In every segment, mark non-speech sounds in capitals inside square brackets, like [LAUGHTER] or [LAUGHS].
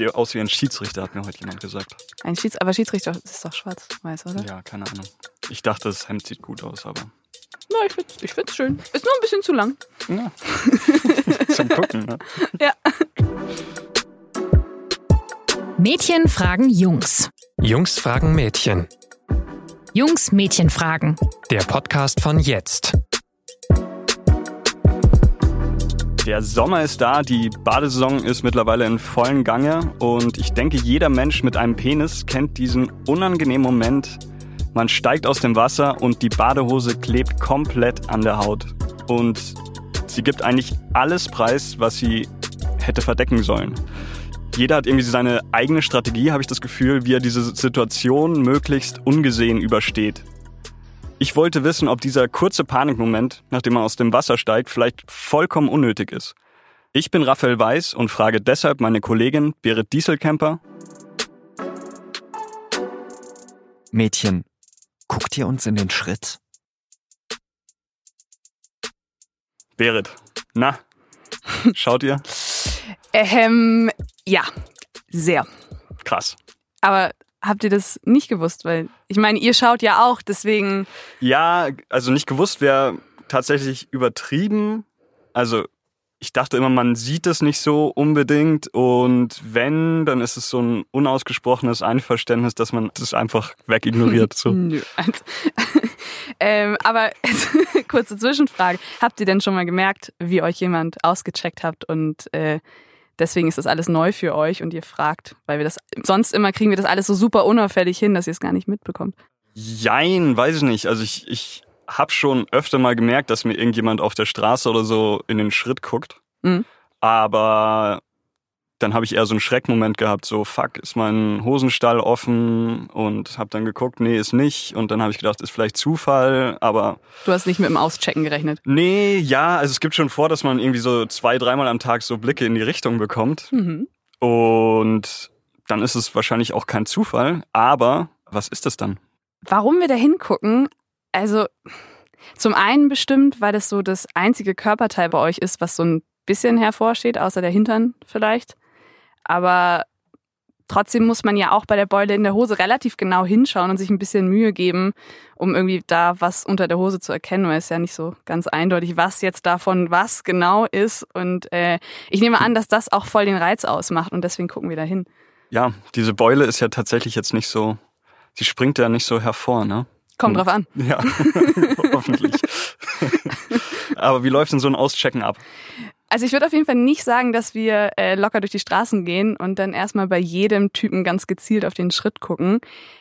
sehe aus wie ein Schiedsrichter, hat mir heute jemand gesagt. Ein Schieds aber Schiedsrichter ist doch schwarz-weiß, oder? Ja, keine Ahnung. Ich dachte, das Hemd sieht gut aus, aber. Na, ich find's, ich find's schön. Ist nur ein bisschen zu lang. Ja. [LAUGHS] Zum Gucken, ne? Ja. Mädchen fragen Jungs. Jungs fragen Mädchen. Jungs Mädchen fragen. Der Podcast von jetzt. Der Sommer ist da, die Badesaison ist mittlerweile in vollen Gange und ich denke, jeder Mensch mit einem Penis kennt diesen unangenehmen Moment. Man steigt aus dem Wasser und die Badehose klebt komplett an der Haut. Und sie gibt eigentlich alles preis, was sie hätte verdecken sollen. Jeder hat irgendwie seine eigene Strategie, habe ich das Gefühl, wie er diese Situation möglichst ungesehen übersteht. Ich wollte wissen, ob dieser kurze Panikmoment, nachdem man aus dem Wasser steigt, vielleicht vollkommen unnötig ist. Ich bin Raphael Weiß und frage deshalb meine Kollegin Berit Dieselkemper. Mädchen, guckt ihr uns in den Schritt? Berit, na, schaut ihr? [LAUGHS] Ähm, ja, sehr. Krass. Aber habt ihr das nicht gewusst? Weil ich meine, ihr schaut ja auch, deswegen. Ja, also nicht gewusst wäre tatsächlich übertrieben. Also ich dachte immer, man sieht es nicht so unbedingt und wenn, dann ist es so ein unausgesprochenes Einverständnis, dass man das einfach wegignoriert. So. [LAUGHS] Nö. Also, [LAUGHS] ähm, aber [LAUGHS] kurze Zwischenfrage. Habt ihr denn schon mal gemerkt, wie euch jemand ausgecheckt habt und äh, deswegen ist das alles neu für euch und ihr fragt, weil wir das sonst immer kriegen wir das alles so super unauffällig hin, dass ihr es gar nicht mitbekommt. Jein, weiß ich nicht. Also ich, ich habe schon öfter mal gemerkt, dass mir irgendjemand auf der Straße oder so in den Schritt guckt. Mhm. Aber dann habe ich eher so einen Schreckmoment gehabt, so fuck, ist mein Hosenstall offen und habe dann geguckt, nee, ist nicht und dann habe ich gedacht, ist vielleicht Zufall, aber Du hast nicht mit dem Auschecken gerechnet. nee, ja, also es gibt schon vor, dass man irgendwie so zwei, dreimal am Tag so Blicke in die Richtung bekommt Mhm. und dann ist es wahrscheinlich auch kein Zufall, aber was ist das dann? Warum wir da hingucken, also zum einen bestimmt, weil das so das einzige Körperteil bei euch ist, was so ein bisschen hervorsteht, außer der Hintern vielleicht. Aber trotzdem muss man ja auch bei der Beule in der Hose relativ genau hinschauen und sich ein bisschen Mühe geben, um irgendwie da was unter der Hose zu erkennen, weil es ja nicht so ganz eindeutig, was jetzt davon was genau ist. Und äh, ich nehme an, dass das auch voll den Reiz ausmacht und deswegen gucken wir da hin. Ja, diese Beule ist ja tatsächlich jetzt nicht so, sie springt ja nicht so hervor, ne? Kommt drauf an. Ja, [LAUGHS] hoffentlich. [LAUGHS] Aber wie läuft denn so ein Auschecken ab? Also ich würde auf jeden Fall nicht sagen, dass wir äh, locker durch die Straßen gehen und dann erstmal bei jedem Typen ganz gezielt auf den Schritt gucken.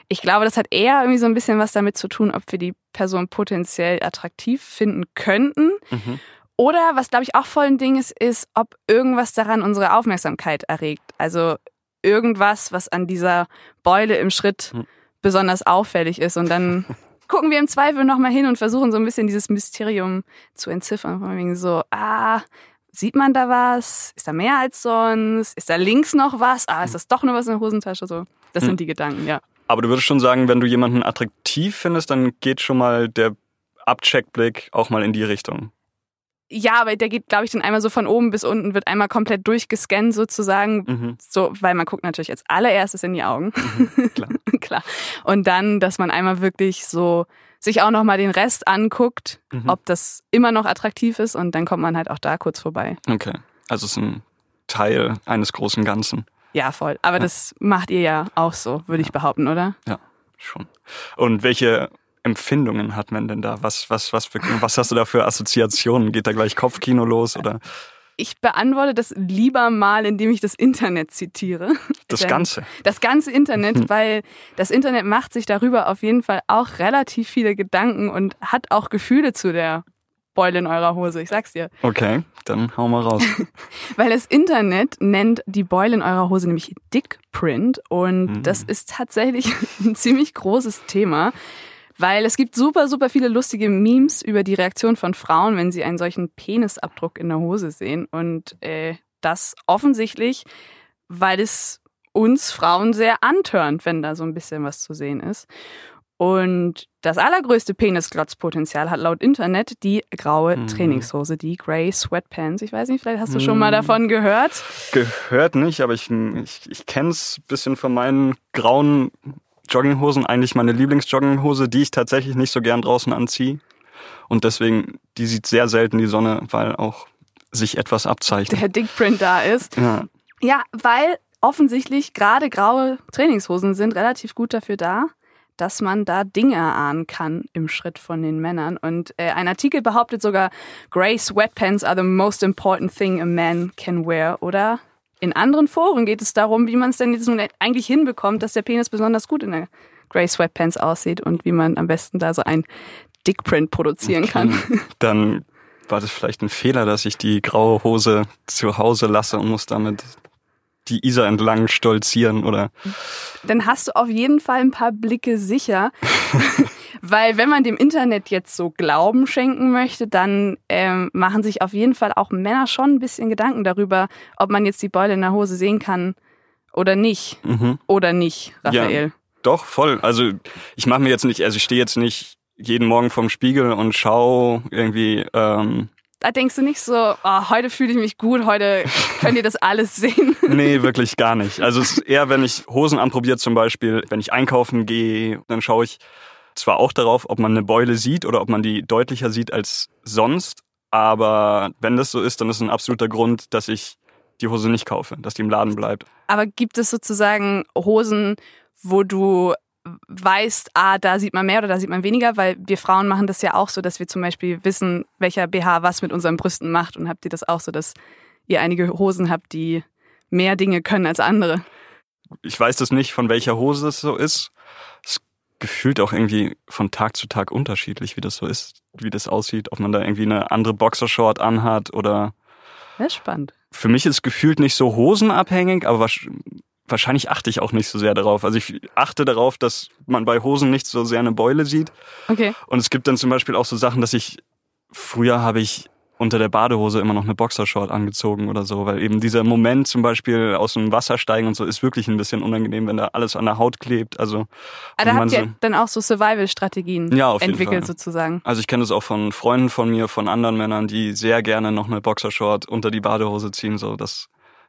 Ich glaube, das hat eher irgendwie so ein bisschen was damit zu tun, ob wir die Person potenziell attraktiv finden könnten. Mhm. Oder was, glaube ich, auch voll ein Ding ist, ist, ob irgendwas daran unsere Aufmerksamkeit erregt. Also irgendwas, was an dieser Beule im Schritt Hm. besonders auffällig ist. Und dann [LAUGHS] gucken wir im Zweifel nochmal hin und versuchen so ein bisschen dieses Mysterium zu entziffern. Von wegen so, ah, sieht man da was? Ist da mehr als sonst? Ist da links noch was? Ah, ist das doch nur was in der Hosentasche? So, das Hm. sind die Gedanken, ja. Aber du würdest schon sagen, wenn du jemanden attraktiv findest, dann geht schon mal der Abcheckblick auch mal in die Richtung. Ja, aber der geht, glaube ich, dann einmal so von oben bis unten, wird einmal komplett durchgescannt sozusagen. Mhm. So, weil man guckt natürlich als allererstes in die Augen. [LAUGHS] klar. Klar. Und dann, dass man einmal wirklich so sich auch nochmal den Rest anguckt, Mhm. ob das immer noch attraktiv ist und dann kommt man halt auch da kurz vorbei. Okay. Also es ist ein Teil eines großen Ganzen. Ja, voll. Aber Ja. das macht ihr ja auch so, würde ich behaupten, oder? Schon. Und welche Empfindungen hat man denn da? Was, was, was, für, was hast du da für Assoziationen? Geht da gleich Kopfkino los oder Ich beantworte das lieber mal, indem ich das Internet zitiere. das Ganze? Das ganze Internet, Mhm. weil das Internet macht sich darüber auf jeden Fall auch relativ viele Gedanken und hat auch Gefühle zu der Beule in eurer Hose. Ich sag's dir. Okay, dann hau mal raus. [LAUGHS] Weil das Internet nennt die Beule in eurer Hose nämlich Dickprint und Mhm. das ist tatsächlich [LAUGHS] ein ziemlich großes Thema, weil es gibt super, super viele lustige Memes über die Reaktion von Frauen, wenn sie einen solchen Penisabdruck in der Hose sehen und äh, das offensichtlich, weil es uns Frauen sehr antörnt, wenn da so ein bisschen was zu sehen ist. Und das allergrößte Penisglotzpotenzial hat laut Internet die graue Mhm. Trainingshose, die Grey Sweatpants. Ich weiß nicht, vielleicht hast du schon Mhm. mal davon gehört. Gehört nicht, aber ich, ich, ich kenne es ein bisschen von meinen grauen Jogginghosen. Eigentlich meine Lieblingsjogginghose, die ich tatsächlich nicht so gern draußen anziehe. Und deswegen, die sieht sehr selten die Sonne, weil auch sich etwas abzeichnet. Der Dickprint da ist. Ja. Ja, weil offensichtlich gerade graue Trainingshosen sind relativ gut dafür da, dass man da Dinge erahnen kann im Schritt von den Männern. Und äh, ein Artikel behauptet sogar, Grey Sweatpants are the most important thing a man can wear. Oder in anderen Foren geht es darum, wie man es denn jetzt nun eigentlich hinbekommt, dass der Penis besonders gut in der Grey Sweatpants aussieht und wie man am besten da so ein Dickprint produzieren kann. [LAUGHS] Dann war das vielleicht ein Fehler, dass ich die graue Hose zu Hause lasse und muss damit die Isar entlang stolzieren oder dann hast du auf jeden Fall ein paar Blicke sicher. [LAUGHS] Weil wenn man dem Internet jetzt so Glauben schenken möchte, dann ähm, machen sich auf jeden Fall auch Männer schon ein bisschen Gedanken darüber, ob man jetzt die Beule in der Hose sehen kann oder nicht. mhm. Oder nicht, Raphael. Doch, voll. Also ich mache mir jetzt nicht, also ich stehe jetzt nicht jeden Morgen vorm Spiegel und schau irgendwie, ähm, Da denkst du nicht so, oh, heute fühle ich mich gut, heute könnt ihr das alles sehen. [LAUGHS] nee, wirklich gar nicht. Also es ist eher, wenn ich Hosen anprobiere zum Beispiel, wenn ich einkaufen gehe, dann schaue ich zwar auch darauf, ob man eine Beule sieht oder ob man die deutlicher sieht als sonst, aber wenn das so ist, dann ist es ein absoluter Grund, dass ich die Hose nicht kaufe, dass die im Laden bleibt. Aber gibt es sozusagen Hosen, wo du weißt, ah, da sieht man mehr oder da sieht man weniger, weil wir Frauen machen das ja auch so, dass wir zum Beispiel wissen, welcher BH was mit unseren Brüsten macht. Und habt ihr das auch so, dass ihr einige Hosen habt, die mehr Dinge können als andere? Ich weiß das nicht, von welcher Hose es so ist. Es gefühlt auch irgendwie von Tag zu Tag unterschiedlich, wie das so ist, wie das aussieht, ob man da irgendwie eine andere Boxershort anhat oder Das ist spannend. für mich ist gefühlt nicht so hosenabhängig, aber wahrscheinlich achte ich auch nicht so sehr darauf. Also ich achte darauf, dass man bei Hosen nicht so sehr eine Beule sieht. Okay. Und es gibt dann zum Beispiel auch so Sachen, dass ich, früher habe ich unter der Badehose immer noch eine Boxershort angezogen oder so, weil eben dieser Moment zum Beispiel aus dem Wasser steigen und so ist wirklich ein bisschen unangenehm, wenn da alles an der Haut klebt. Also, Aber da und man habt ihr so- dann auch so Survival-Strategien Ja, entwickelt Fall. sozusagen. also ich kenne das auch von Freunden von mir, von anderen Männern, die sehr gerne noch eine Boxershort unter die Badehose ziehen, so das,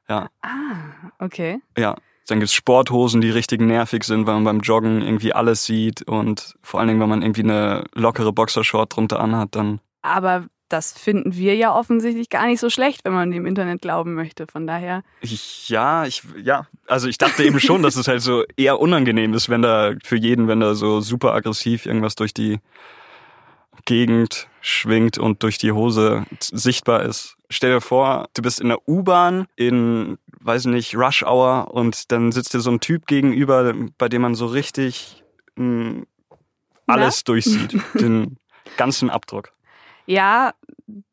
ja. Ah, okay. Ja, dann gibt's Sporthosen, die richtig nervig sind, weil man beim Joggen irgendwie alles sieht und vor allen Dingen, wenn man irgendwie eine lockere Boxershort drunter anhat, dann Aber das finden wir ja offensichtlich gar nicht so schlecht, wenn man dem Internet glauben möchte. Von daher. ja, ich ja, also ich dachte eben schon, dass es halt so eher unangenehm ist, wenn da für jeden, wenn da so super aggressiv irgendwas durch die Gegend schwingt und durch die Hose sichtbar ist. Stell dir vor, du bist in der U-Bahn in, weiß nicht, Rush Hour und dann sitzt dir so ein Typ gegenüber, bei dem man so richtig mh, alles durchsieht, [LAUGHS] den ganzen Abdruck. Ja,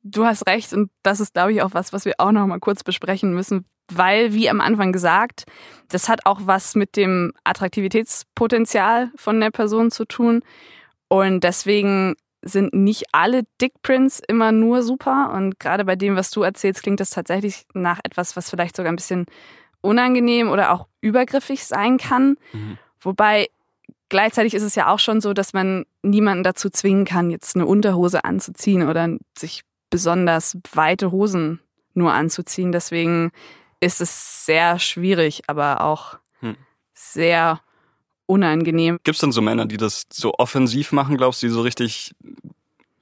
du hast recht und das ist, glaube ich, auch was, was wir auch noch mal kurz besprechen müssen, weil, wie am Anfang gesagt, das hat auch was mit dem Attraktivitätspotenzial von der Person zu tun und deswegen sind nicht alle Dickprints immer nur super und gerade bei dem, was du erzählst, klingt das tatsächlich nach etwas, was vielleicht sogar ein bisschen unangenehm oder auch übergriffig sein kann, Mhm. wobei gleichzeitig ist es ja auch schon so, dass man niemanden dazu zwingen kann, jetzt eine Unterhose anzuziehen oder sich besonders weite Hosen nur anzuziehen. Deswegen ist es sehr schwierig, aber auch Hm. sehr unangenehm. Gibt's denn so Männer, die das so offensiv machen, glaubst du, die so richtig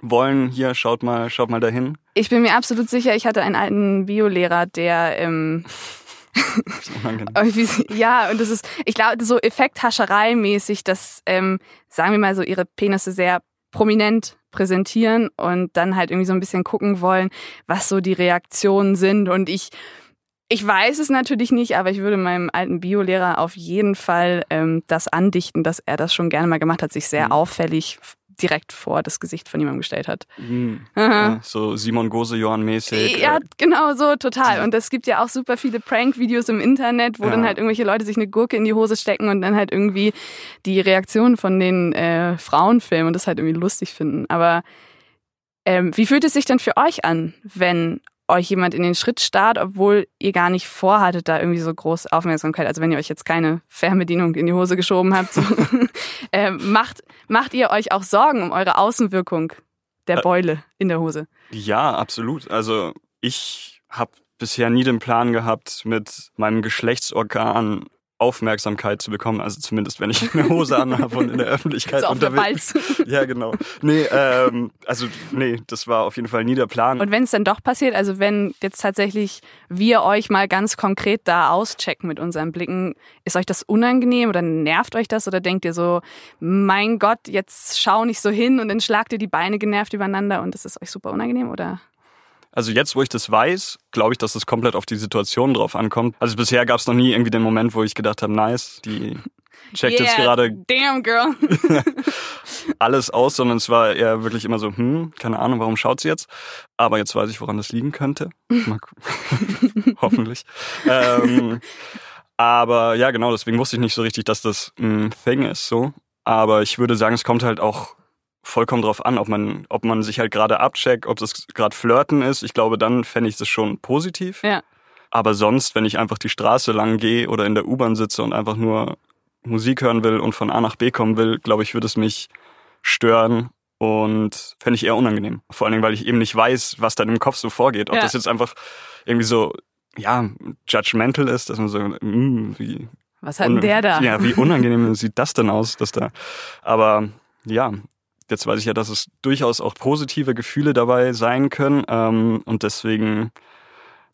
wollen, hier, schaut mal, schaut mal dahin? Ich bin mir absolut sicher, ich hatte einen alten Biolehrer, der ähm, [LAUGHS] ja, und das ist, ich glaube, so Effekthascherei-mäßig, dass, ähm, sagen wir mal so, ihre Penisse sehr prominent präsentieren und dann halt irgendwie so ein bisschen gucken wollen, was so die Reaktionen sind. Und ich, ich weiß es natürlich nicht, aber ich würde meinem alten Biolehrer auf jeden Fall ähm, das andichten, dass er das schon gerne mal gemacht hat, sich sehr Mhm. auffällig direkt vor das Gesicht von jemandem gestellt hat. Mhm. [LAUGHS] Ja, so Simon Gosejohann-mäßig. Ja, äh, genau so, total. Und es gibt ja auch super viele Prank-Videos im Internet, wo Ja. dann halt irgendwelche Leute sich eine Gurke in die Hose stecken und dann halt irgendwie die Reaktion von den äh, Frauen filmen und das halt irgendwie lustig finden. Aber ähm, wie fühlt es sich denn für euch an, wenn euch jemand in den Schritt starrt, obwohl ihr gar nicht vorhattet, da irgendwie so große Aufmerksamkeit. Also wenn ihr euch jetzt keine Fernbedienung in die Hose geschoben habt, so, [LAUGHS] äh, macht, macht ihr euch auch Sorgen um eure Außenwirkung der Beule in der Hose? Ja, absolut. Also ich habe bisher nie den Plan gehabt, mit meinem Geschlechtsorgan Aufmerksamkeit zu bekommen. Also zumindest, wenn ich eine Hose anhabe und in der Öffentlichkeit So auf der unterwegs. Ja, genau. Nee, ähm, also nee, das war auf jeden Fall nie der Plan. Und wenn es dann doch passiert, also wenn jetzt tatsächlich wir euch mal ganz konkret da auschecken mit unseren Blicken, ist euch das unangenehm oder nervt euch das oder denkt ihr so, mein Gott, jetzt schau nicht so hin und dann schlagt ihr die Beine genervt übereinander und das ist euch super unangenehm oder? Also jetzt, wo ich das weiß, glaube ich, dass es komplett auf die Situation drauf ankommt. Also bisher gab es noch nie irgendwie den Moment, wo ich gedacht habe, nice, die checkt jetzt gerade damn girl. [LAUGHS] alles aus, sondern es war eher wirklich immer so, hm, keine Ahnung, warum schaut sie jetzt? Aber jetzt weiß ich, woran das liegen könnte. [LAUGHS] Hoffentlich. Ähm, aber ja, genau, deswegen wusste ich nicht so richtig, dass das ein Thing ist, so. Aber ich würde sagen, es kommt halt auch vollkommen drauf an, ob man, ob man sich halt gerade abcheckt, ob das gerade Flirten ist. Ich glaube, dann fände ich das schon positiv. Ja. Aber sonst, wenn ich einfach die Straße lang gehe oder in der U-Bahn sitze und einfach nur Musik hören will und von A nach B kommen will, glaube ich, würde es mich stören und fände ich eher unangenehm. Vor allen Dingen, weil ich eben nicht weiß, was dann im Kopf so vorgeht. Ob Ja. das jetzt einfach irgendwie so, ja, judgmental ist, dass man so, mm, wie, Was hat denn der da? ja, wie unangenehm [LAUGHS] sieht das denn aus, dass da, aber ja, jetzt weiß ich ja, dass es durchaus auch positive Gefühle dabei sein können ähm, und deswegen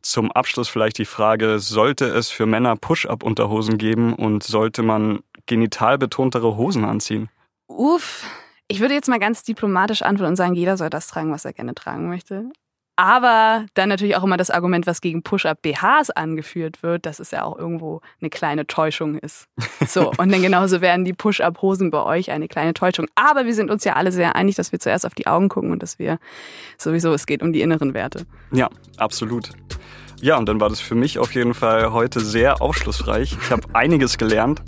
zum Abschluss vielleicht die Frage, sollte es für Männer Push-Up-Unterhosen geben und sollte man genital betontere Hosen anziehen? Uff. Ich würde jetzt mal ganz diplomatisch antworten und sagen, jeder soll das tragen, was er gerne tragen möchte. Aber dann natürlich auch immer das Argument, was gegen Push-Up-BHs angeführt wird, dass es ja auch irgendwo eine kleine Täuschung ist. So, [LAUGHS] und dann genauso werden die Push-Up-Hosen bei euch eine kleine Täuschung. Aber wir sind uns ja alle sehr einig, dass wir zuerst auf die Augen gucken und dass wir sowieso, es geht um die inneren Werte. Ja, absolut. Ja, und dann war das für mich auf jeden Fall heute sehr aufschlussreich. Ich habe einiges gelernt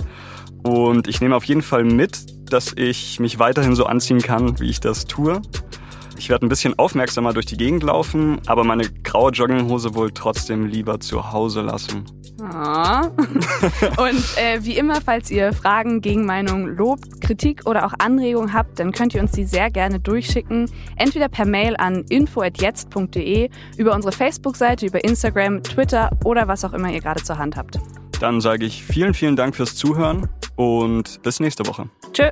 und ich nehme auf jeden Fall mit, dass ich mich weiterhin so anziehen kann, wie ich das tue. Ich werde ein bisschen aufmerksamer durch die Gegend laufen, aber meine graue Jogginghose wohl trotzdem lieber zu Hause lassen. Ah. [LAUGHS] Und äh, wie immer, falls ihr Fragen, Gegenmeinungen, Lob, Kritik oder auch Anregungen habt, dann könnt ihr uns die sehr gerne durchschicken. Entweder per Mail an info.jetzt.de, über unsere Facebook-Seite, über Instagram, Twitter oder was auch immer ihr gerade zur Hand habt. Dann sage ich vielen, vielen Dank fürs Zuhören und bis nächste Woche. Tschö.